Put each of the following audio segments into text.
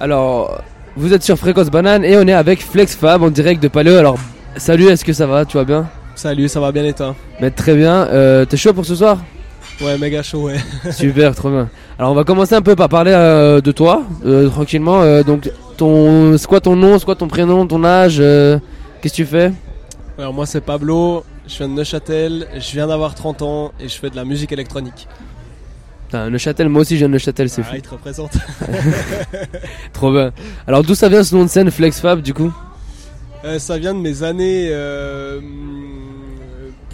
Alors, vous êtes sur Fréquence Banane et on est avec Flex Fab en direct de Paléo. Alors, salut, est-ce que ça va? Tu vas bien? Salut, ça va bien et toi? Mais Très bien. Euh, T'es chaud pour ce soir? Ouais, méga chaud, ouais. Super, trop bien. Alors, on va commencer un peu par parler euh, de toi, euh, tranquillement. Donc, ton, c'est quoi ton nom, c'est quoi ton prénom, ton âge? Qu'est-ce que tu fais? Alors, moi, c'est Pablo, je viens de Neuchâtel, je viens d'avoir 30 ans et je fais de la musique électronique. Putain, Neuchâtel, moi aussi je viens de Neuchâtel, c'est Ah, fou. il te représente. Trop bien. Alors, d'où ça vient ce nom de scène Flex Fab du coup? Euh, ça vient de mes années euh,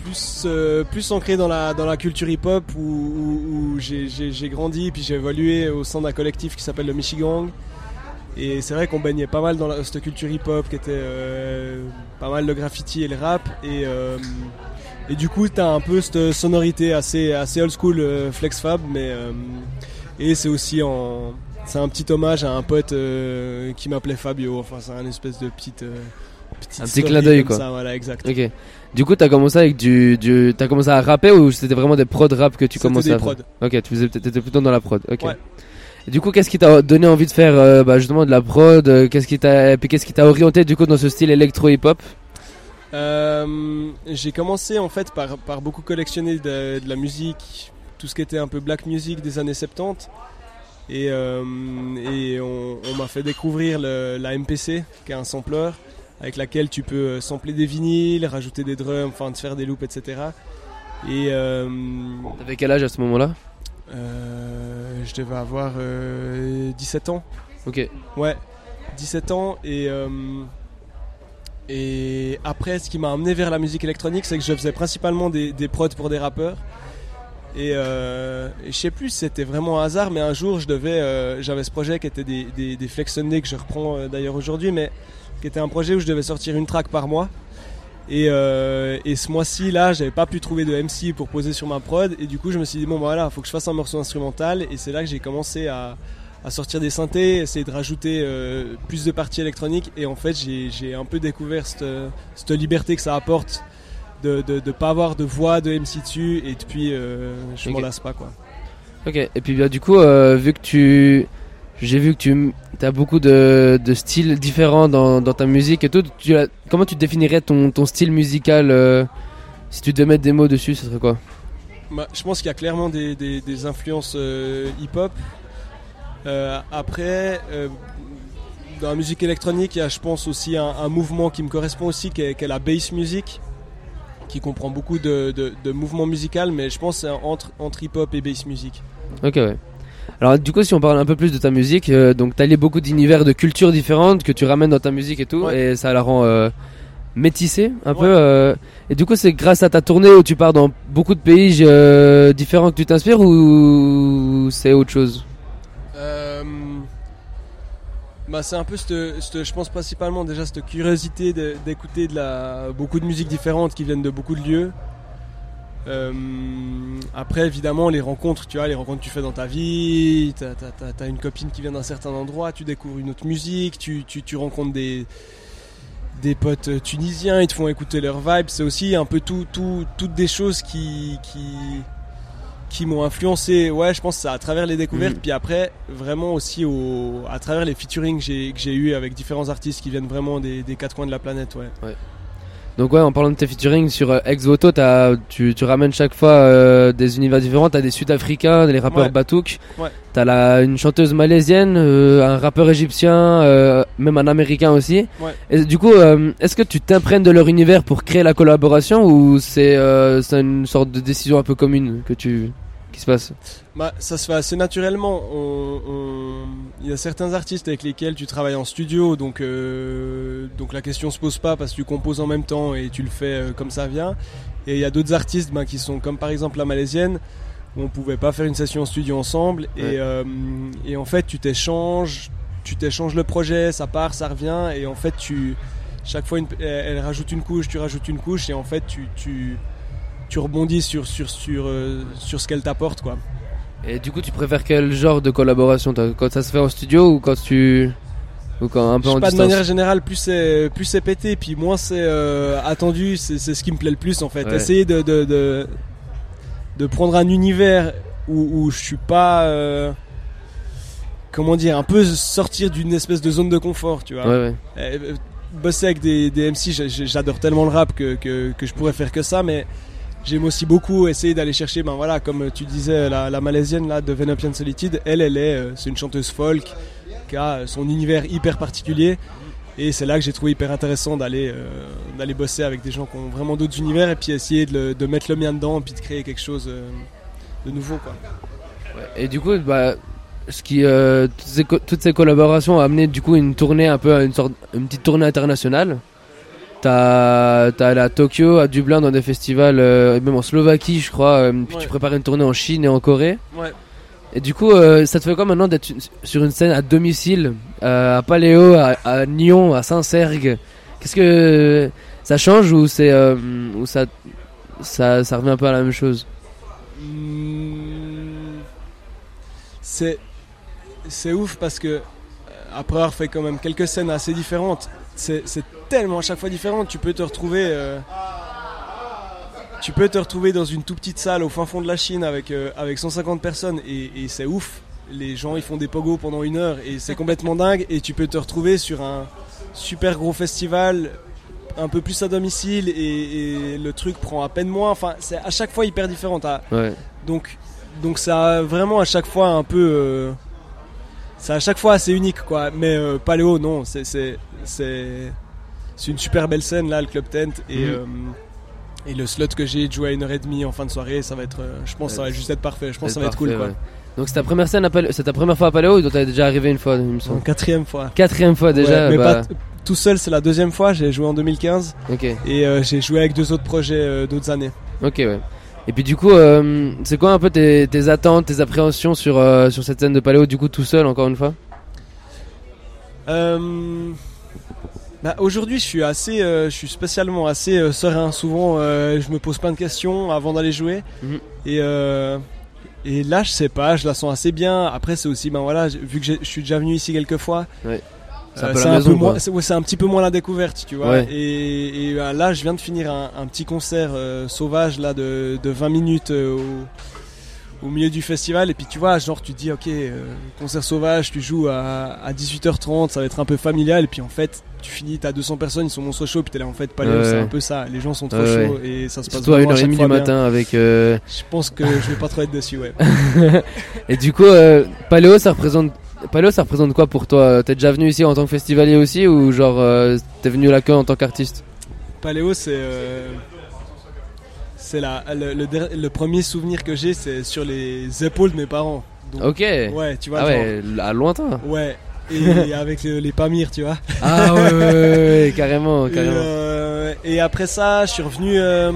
plus, euh, plus ancrées dans la, dans la culture hip-hop où, où- où j'ai- grandi puis j'ai évolué au sein d'un collectif qui s'appelle le Michigang. Et c'est vrai qu'on baignait pas mal dans la- cette culture hip-hop qui était pas mal le graffiti et le rap. Et, et du coup, t'as un peu cette sonorité assez, assez old school euh, Flex Fab. Mais, euh, et c'est aussi en. C'est un petit hommage à un pote euh, qui m'appelait Fabio. Enfin, c'est un espèce de petite. euh, petite Un petit clin d'œil, quoi. Ça, voilà, exact. Ok. Du coup, t'as commencé avec du, du t'as commencé à rapper ou c'était vraiment des prods rap que tu commençais des à faire prods. Ok, tu faisais, t'étais plutôt dans la prod. Ok. Ouais. Du coup, qu'est-ce qui t'a donné envie de faire euh, bah, justement de la prod euh, Qu'est-ce qui t'a, puis qu'est-ce qui t'a orienté du coup dans ce style électro hip hop Euh, j'ai commencé en fait par, par beaucoup collectionner de, de la musique, tout ce qui était un peu black music des années 70. Et, euh, et on, on m'a fait découvrir le- la MPC, qui est un sampler, avec laquelle tu peux euh, sampler des vinyles, rajouter des drums, enfin te faire des loops, etc. Et euh, T'avais quel âge à ce moment-là? euh, je devais avoir euh, 17 ans. Ok. Ouais, 17 ans et et après ce qui m'a amené vers la musique électronique c'est que je faisais principalement des, prods pour des rappeurs. Et, euh, je sais plus c'était vraiment un hasard mais un jour je devais euh, j'avais ce projet qui était des, des, des Flex Sunday que je reprends euh, d'ailleurs aujourd'hui mais qui était un projet où je devais sortir une track par mois. Et, euh, et ce mois-ci là j'avais pas pu trouver de MC pour poser sur ma prod. Et du coup je me suis dit bon bah voilà faut que je fasse un morceau instrumental. Et c'est là que j'ai commencé à à sortir des synthés, essayer de rajouter euh, plus de parties électroniques. Et en fait, j'ai un peu découvert cette, cette liberté que ça apporte de ne pas avoir de voix de MC dessus. Et depuis, euh, je m'en Ok. lasse pas. quoi. Ok. Et puis bah, du coup, euh, vu que tu, j'ai vu que tu as beaucoup de, de styles différents dans, dans ta musique et tout. Tu comment tu définirais ton, ton style musical euh, Si tu devais mettre des mots dessus, ce serait quoi? Bah, je pense qu'il y a clairement des, des- des influences euh, hip-hop. Euh, après, euh, dans la musique électronique, il y a, je pense, aussi un, un mouvement qui me correspond aussi, qui est, qui est la bass music, qui comprend beaucoup de, de, de mouvements musicaux, mais je pense c'est entre, entre hip-hop et bass music. Ok, ouais. Alors, du coup, si on parle un peu plus de ta musique, euh, donc t'as lié beaucoup d'univers, de cultures différentes que tu ramènes dans ta musique et tout, Ouais. et ça la rend euh, métissée un Ouais. peu. euh, et du coup, c'est grâce à ta tournée où tu pars dans beaucoup de pays euh, différents que tu t'inspires ou c'est autre chose? Euh, bah, c'est un peu, je pense principalement déjà cette curiosité d'écouter de la, beaucoup de musiques différentes qui viennent de beaucoup de lieux. Euh, après, évidemment, les rencontres, tu vois, les rencontres que tu fais dans ta vie, t'as t'as une copine qui vient d'un certain endroit, tu découvres une autre musique, tu, tu, tu rencontres des, des potes tunisiens, ils te font écouter leur vibe. C'est aussi un peu tout, tout, toutes des choses qui, qui m'ont influencé. Ouais, je pense c'est à travers les découvertes, Mhm. puis après, vraiment aussi au, à travers les featuring que j'ai eu avec différents artistes qui viennent vraiment des, des quatre coins de la planète. Ouais. Donc ouais, en parlant de tes featuring sur euh, Ex Voto, tu, tu ramènes chaque fois euh, des univers différents. T'as des Sud-Africains, des rappeurs Ouais. Batouk. Ouais. T'as la, une chanteuse malaisienne, euh, un rappeur égyptien, euh, même un américain aussi. Ouais. Et du coup, est-ce que tu t'imprègnes de leur univers pour créer la collaboration ou c'est c'est une sorte de décision un peu commune que tu qui se passe Bah, ça se fait assez naturellement. On- on- Il y a certains artistes avec lesquels tu travailles en studio, donc, euh, donc la question se pose pas parce que tu composes en même temps et tu le fais euh, comme ça vient. Et il y a d'autres artistes ben, qui sont comme par exemple la malaisienne, où on pouvait pas faire une session en studio ensemble. Ouais. Et, euh, et en fait, tu t'échanges, tu t'échanges le projet, ça part, ça revient, et en fait, tu chaque fois, une- elle, elle rajoute une couche, tu rajoutes une couche, et en fait, tu, tu, tu rebondis sur, sur, sur, euh, sur ce qu'elle t'apporte, quoi. Et du coup, tu préfères quel genre de collaboration Quand ça se fait en studio ou quand tu ou quand un peu en pas de manière générale, plus c'est plus c'est pété, puis moins c'est euh, attendu, c'est c'est ce qui me plaît le plus en fait. Ouais. Essayer de, de, de de prendre un univers où, où je suis pas euh, comment dire, un peu sortir d'une espèce de zone de confort, tu vois. Ouais, ouais. Euh, bosser avec des, des MC, j'adore tellement le rap que, que, que je pourrais faire que ça, mais j'aime aussi beaucoup essayer d'aller chercher, ben voilà, comme tu disais, la, la malaisienne là de Venopian Solitude, elle, elle est, euh, c'est une chanteuse folk qui a son univers hyper particulier. Et c'est là que j'ai trouvé hyper intéressant d'aller euh, bosser avec des gens qui ont vraiment d'autres univers et puis essayer de, mettre le mien dedans et puis de créer quelque chose euh, de nouveau quoi. Et du coup, bah, ce qui, toutes, ces, co- toutes ces collaborations ont amené du coup une tournée un peu, une sorte, une petite tournée internationale. T'as, allé à Tokyo, à Dublin dans des festivals, euh, même en Slovaquie, je crois. euh, puis Ouais. tu prépares une tournée en Chine et en Corée. Ouais. Et du coup, euh, ça te fait quoi maintenant d'être sur une scène à domicile, à Paléo, à, à Nyon, à Saint-Sergue? Qu'est-ce que ça change ou c'est, ou ça, ça, ça revient un peu à la même chose? Hmm, C'est c'est ouf parce que après avoir fait quand même quelques scènes assez différentes, c'est tellement à chaque fois différent. Tu peux te retrouver, euh, tu peux te retrouver dans une toute petite salle au fin fond de la Chine avec euh, avec 150 personnes et, et c'est ouf. Les gens ils font des pogos pendant une heure et c'est complètement dingue. Et tu peux te retrouver sur un super gros festival un peu plus à domicile et, et le truc prend à peine moins. Enfin, c'est à chaque fois hyper différent. Ouais. donc, donc ça a vraiment à chaque fois un peu. euh, c'est à chaque fois assez unique quoi. Mais euh, Paléo, non, c'est c'est une super belle scène là, le Club Tent et Mhm. euh, et le slot que j'ai de jouer à une heure et demie en fin de soirée, ça va être. euh, je pense que ça va juste être parfait. Je pense que ça va être cool quoi. ouais. Donc c'est ta première scène c'est ta première fois à Paléo ou t'es déjà arrivé une fois, il me semble? quatrième fois. Quatrième fois déjà. Ouais, mais bah, pas t- tout seul, c'est la deuxième fois. J'ai joué en 2015 Ok, et euh, j'ai joué avec deux autres projets euh, d'autres années. ok, ouais. Et puis du coup, euh, c'est quoi un peu tes, tes attentes, tes appréhensions sur sur cette scène de Paléo, du coup tout seul encore une fois? Bah, aujourd'hui, je suis assez, euh, je suis spécialement assez euh, serein. Souvent, euh, je me pose plein de questions avant d'aller jouer. Mhm. Et et là, je sais pas, je la sens assez bien. Après, c'est aussi, ben voilà, vu que je suis déjà venu ici quelques fois. Ouais. C'est un peu la c'est un, maison, peu quoi. moins, c'est ouais, c'est un petit peu moins la découverte, tu vois. Ouais. Et, et, là, je viens de finir un, un petit concert sauvage là de, de 20 minutes au, au milieu du festival. Et puis tu vois, genre tu dis, ok, euh, concert sauvage, tu joues à, à 18h30, ça va être un peu familial. Et puis en fait, tu finis, t'as 200 personnes, ils sont monstres chauds. Puis t'es là, en fait, pas c'est un peu ça. Les gens sont trop chauds et ça se passe Surtout à vraiment 1h30 chaque du matin avec. euh, Je pense que je vais pas trop être dessus, ouais. Et du coup, euh, Paléo, ça représente. Paléo, ça représente quoi pour toi? T'es déjà venu ici en tant que festivalier aussi ou genre t'es venu là que en tant qu'artiste? Paléo, c'est c'est la le, le le premier souvenir que j'ai, c'est sur les épaules de mes parents. Donc, Ok. Ouais, tu vois. ah genre, ouais, à lointain. ouais. Et avec le- les Pamirs, tu vois. Ah ouais, ouais, ouais, ouais, carrément, Et, carrément. euh, et après ça, je suis revenu, euh,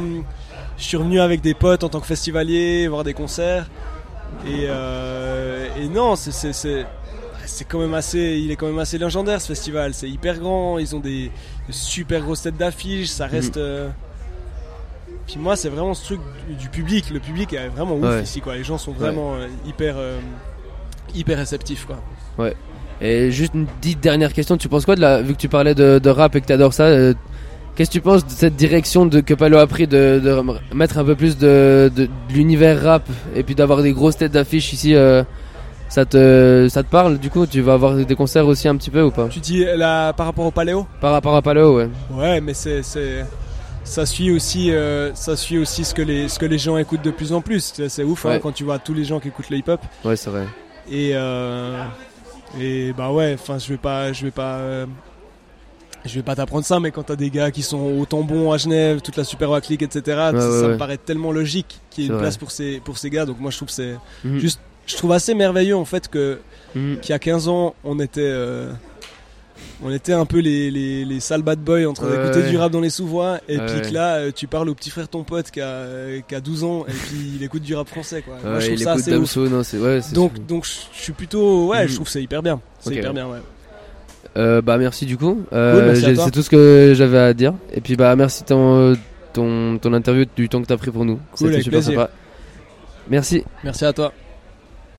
je suis revenu avec des potes en tant que festivalier, voir des concerts. Et, euh, et non, c'est c'est quand même assez, il est quand même assez légendaire ce festival. C'est hyper grand, ils ont des, super grosses têtes d'affiche, ça reste. Mhm. Puis moi, c'est vraiment ce truc du, du public. Le public est vraiment ouf Ouais. ici, quoi. Les gens sont vraiment euh, hyper euh, hyper réceptifs, quoi. Et juste une petite dernière question, tu penses quoi de la, vu que tu parlais de, de rap et que t'adores ça, euh, qu'est-ce que tu penses de cette direction de, que Palo a pris de, de mettre un peu plus de, de, l'univers rap et puis d'avoir des grosses têtes d'affiche ici euh, ça te, ça te parle du coup? Tu vas avoir des concerts aussi un petit peu ou pas? Tu dis là par rapport au Paléo Par rapport à Palo, ouais. Ouais, mais c'est ça suit aussi euh, ça suit aussi ce que les ce que les gens écoutent de plus en plus. C'est- ouf hein, quand tu vois tous les gens qui écoutent le hip-hop Ouais, c'est vrai. et euh, et bah ouais, enfin je vais pas je vais pas euh, je vais pas t'apprendre ça, mais quand t'as des gars qui sont autant bons à Genève, toute la Super Rock League, etc., ça, ouais, ça ouais. me paraît tellement logique qu'il y ait une vrai. place pour ces pour ces gars. Donc moi je trouve c'est Mhm. Juste- je trouve assez merveilleux en fait que Mhm. qu'il y a 15 ans on était on était un peu les, les, les sales bad boys en train d'écouter ouais. du rap dans les sous-voix et puis que là euh, tu parles au petit frère ton pote qui a, euh, qui a 12 ans et puis il écoute du rap français quoi. Moi, je trouve ça assez ouf. Non, Donc donc je suis plutôt ouais, je trouve que c'est hyper bien. C'est hyper bien ouais. Euh, bah merci du coup. Euh, c'est tout ce que j'avais à dire. Et puis bah merci ton ton ton interview du temps que t'as pris pour nous. Cool, C'était super plaisir. sympa. Merci. Merci à toi.